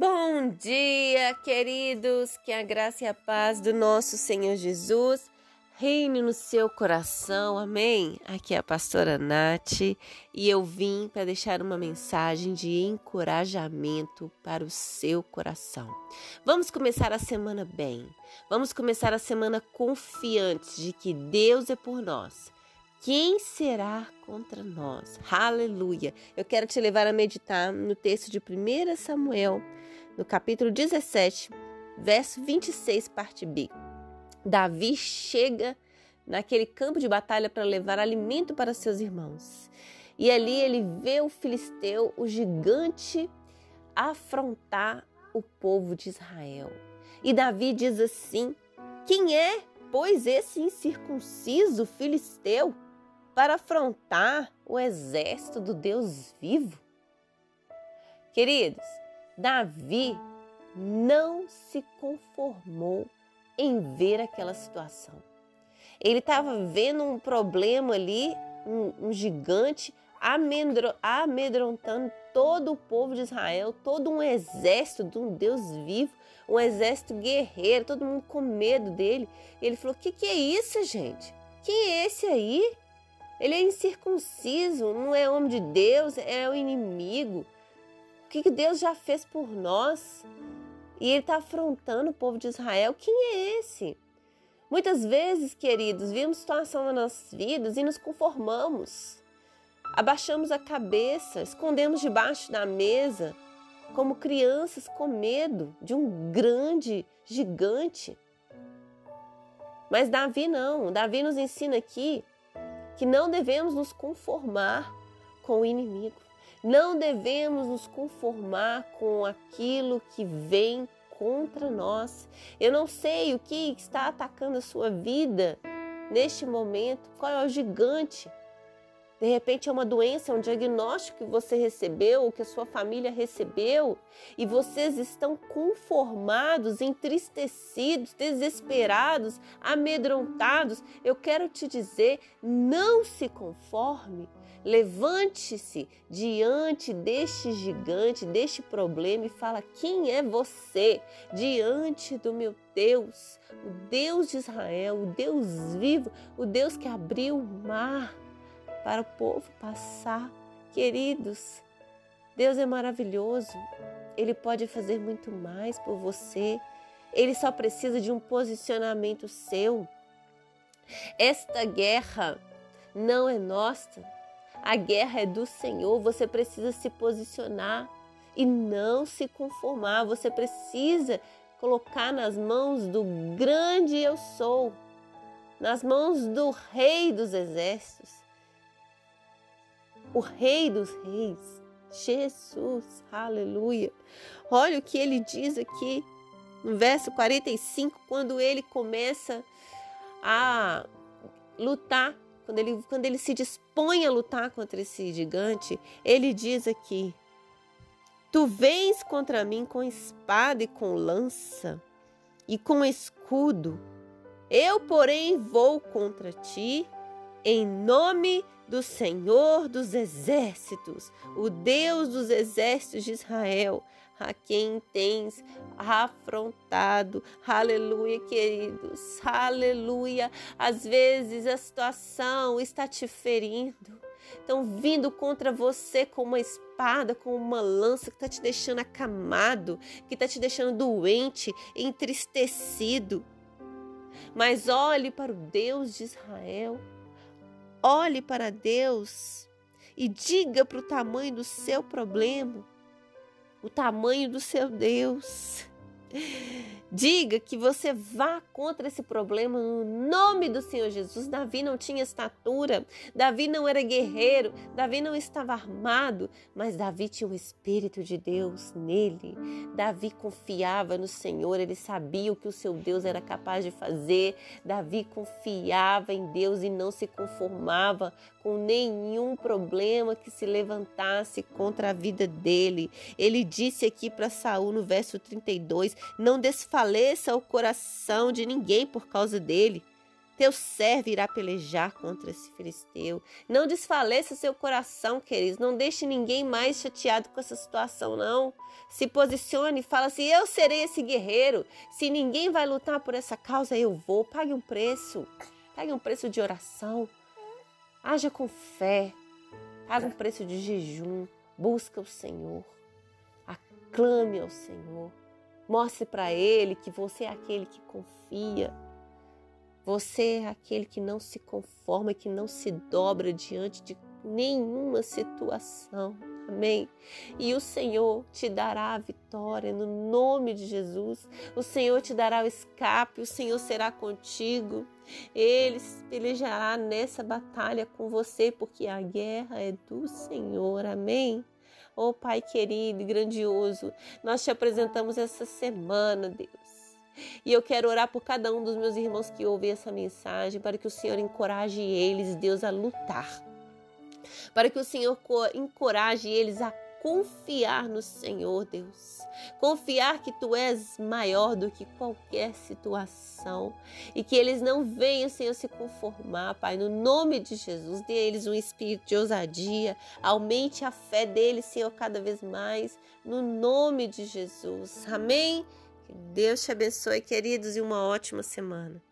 Bom dia, queridos. Que a graça e a paz do nosso Senhor Jesus reine no seu coração. Amém. Aqui é a pastora Nath e eu vim para deixar uma mensagem de encorajamento para o seu coração. Vamos começar a semana bem. Vamos começar a semana confiantes de que Deus é por nós quem será contra nós? Aleluia! Eu quero te levar a meditar no texto de 1 Samuel, no capítulo 17, verso 26, parte B. Davi chega naquele campo de batalha para levar alimento para seus irmãos. E ali ele vê o filisteu, o gigante, afrontar o povo de Israel. E Davi diz assim: Quem é, pois, esse incircunciso filisteu? Para afrontar o exército do Deus vivo? Queridos, Davi não se conformou em ver aquela situação. Ele estava vendo um problema ali, um, um gigante amedrontando todo o povo de Israel, todo um exército de um Deus vivo, um exército guerreiro, todo mundo com medo dele. Ele falou: O que, que é isso, gente? Quem é esse aí? Ele é incircunciso, não é homem de Deus, é o inimigo. O que Deus já fez por nós? E ele está afrontando o povo de Israel. Quem é esse? Muitas vezes, queridos, vimos situação nas nossas vidas e nos conformamos. Abaixamos a cabeça, escondemos debaixo da mesa, como crianças com medo de um grande gigante. Mas Davi não. Davi nos ensina aqui que não devemos nos conformar com o inimigo. Não devemos nos conformar com aquilo que vem contra nós. Eu não sei o que está atacando a sua vida neste momento, qual é o gigante de repente é uma doença, é um diagnóstico que você recebeu, que a sua família recebeu, e vocês estão conformados, entristecidos, desesperados, amedrontados. Eu quero te dizer, não se conforme. Levante-se diante deste gigante, deste problema e fala: quem é você diante do meu Deus, o Deus de Israel, o Deus vivo, o Deus que abriu o mar para o povo passar. Queridos, Deus é maravilhoso. Ele pode fazer muito mais por você. Ele só precisa de um posicionamento seu. Esta guerra não é nossa. A guerra é do Senhor. Você precisa se posicionar e não se conformar. Você precisa colocar nas mãos do grande eu sou, nas mãos do Rei dos Exércitos o Rei dos Reis, Jesus, aleluia. Olha o que ele diz aqui no verso 45, quando ele começa a lutar, quando ele, quando ele se dispõe a lutar contra esse gigante, ele diz aqui: Tu vens contra mim com espada e com lança e com escudo. Eu, porém, vou contra ti em nome do Senhor dos Exércitos, o Deus dos Exércitos de Israel, a quem tens afrontado. Aleluia, queridos. Aleluia. Às vezes a situação está te ferindo. Estão vindo contra você com uma espada, com uma lança que está te deixando acamado, que está te deixando doente, entristecido. Mas olhe para o Deus de Israel Olhe para Deus e diga para o tamanho do seu problema, o tamanho do seu Deus. Diga que você vá contra esse problema no nome do Senhor Jesus. Davi não tinha estatura, Davi não era guerreiro, Davi não estava armado, mas Davi tinha o Espírito de Deus nele. Davi confiava no Senhor, ele sabia o que o seu Deus era capaz de fazer. Davi confiava em Deus e não se conformava com nenhum problema que se levantasse contra a vida dele. Ele disse aqui para Saul no verso 32: Não desfaleça o coração de ninguém por causa dele. Teu servo irá pelejar contra esse filisteu. Não desfaleça seu coração, queridos. Não deixe ninguém mais chateado com essa situação, não. Se posicione e fala assim: Eu serei esse guerreiro. Se ninguém vai lutar por essa causa, eu vou. Pague um preço. Pague um preço de oração. Haja com fé. Pague um preço de jejum. Busca o Senhor. Aclame ao Senhor. Mostre para Ele que você é aquele que confia. Você é aquele que não se conforma, que não se dobra diante de nenhuma situação. Amém. E o Senhor te dará a vitória no nome de Jesus. O Senhor te dará o escape, o Senhor será contigo. Ele pelejará nessa batalha com você, porque a guerra é do Senhor. Amém. Oh Pai querido e grandioso, nós te apresentamos essa semana, Deus. E eu quero orar por cada um dos meus irmãos que ouvem essa mensagem, para que o Senhor encoraje eles, Deus, a lutar. Para que o Senhor encoraje eles a confiar no Senhor, Deus. Confiar que tu és maior do que qualquer situação e que eles não venham, Senhor, se conformar, Pai. No nome de Jesus, dê a eles um espírito de ousadia, aumente a fé deles, Senhor, cada vez mais. No nome de Jesus. Amém. Que Deus te abençoe, queridos, e uma ótima semana.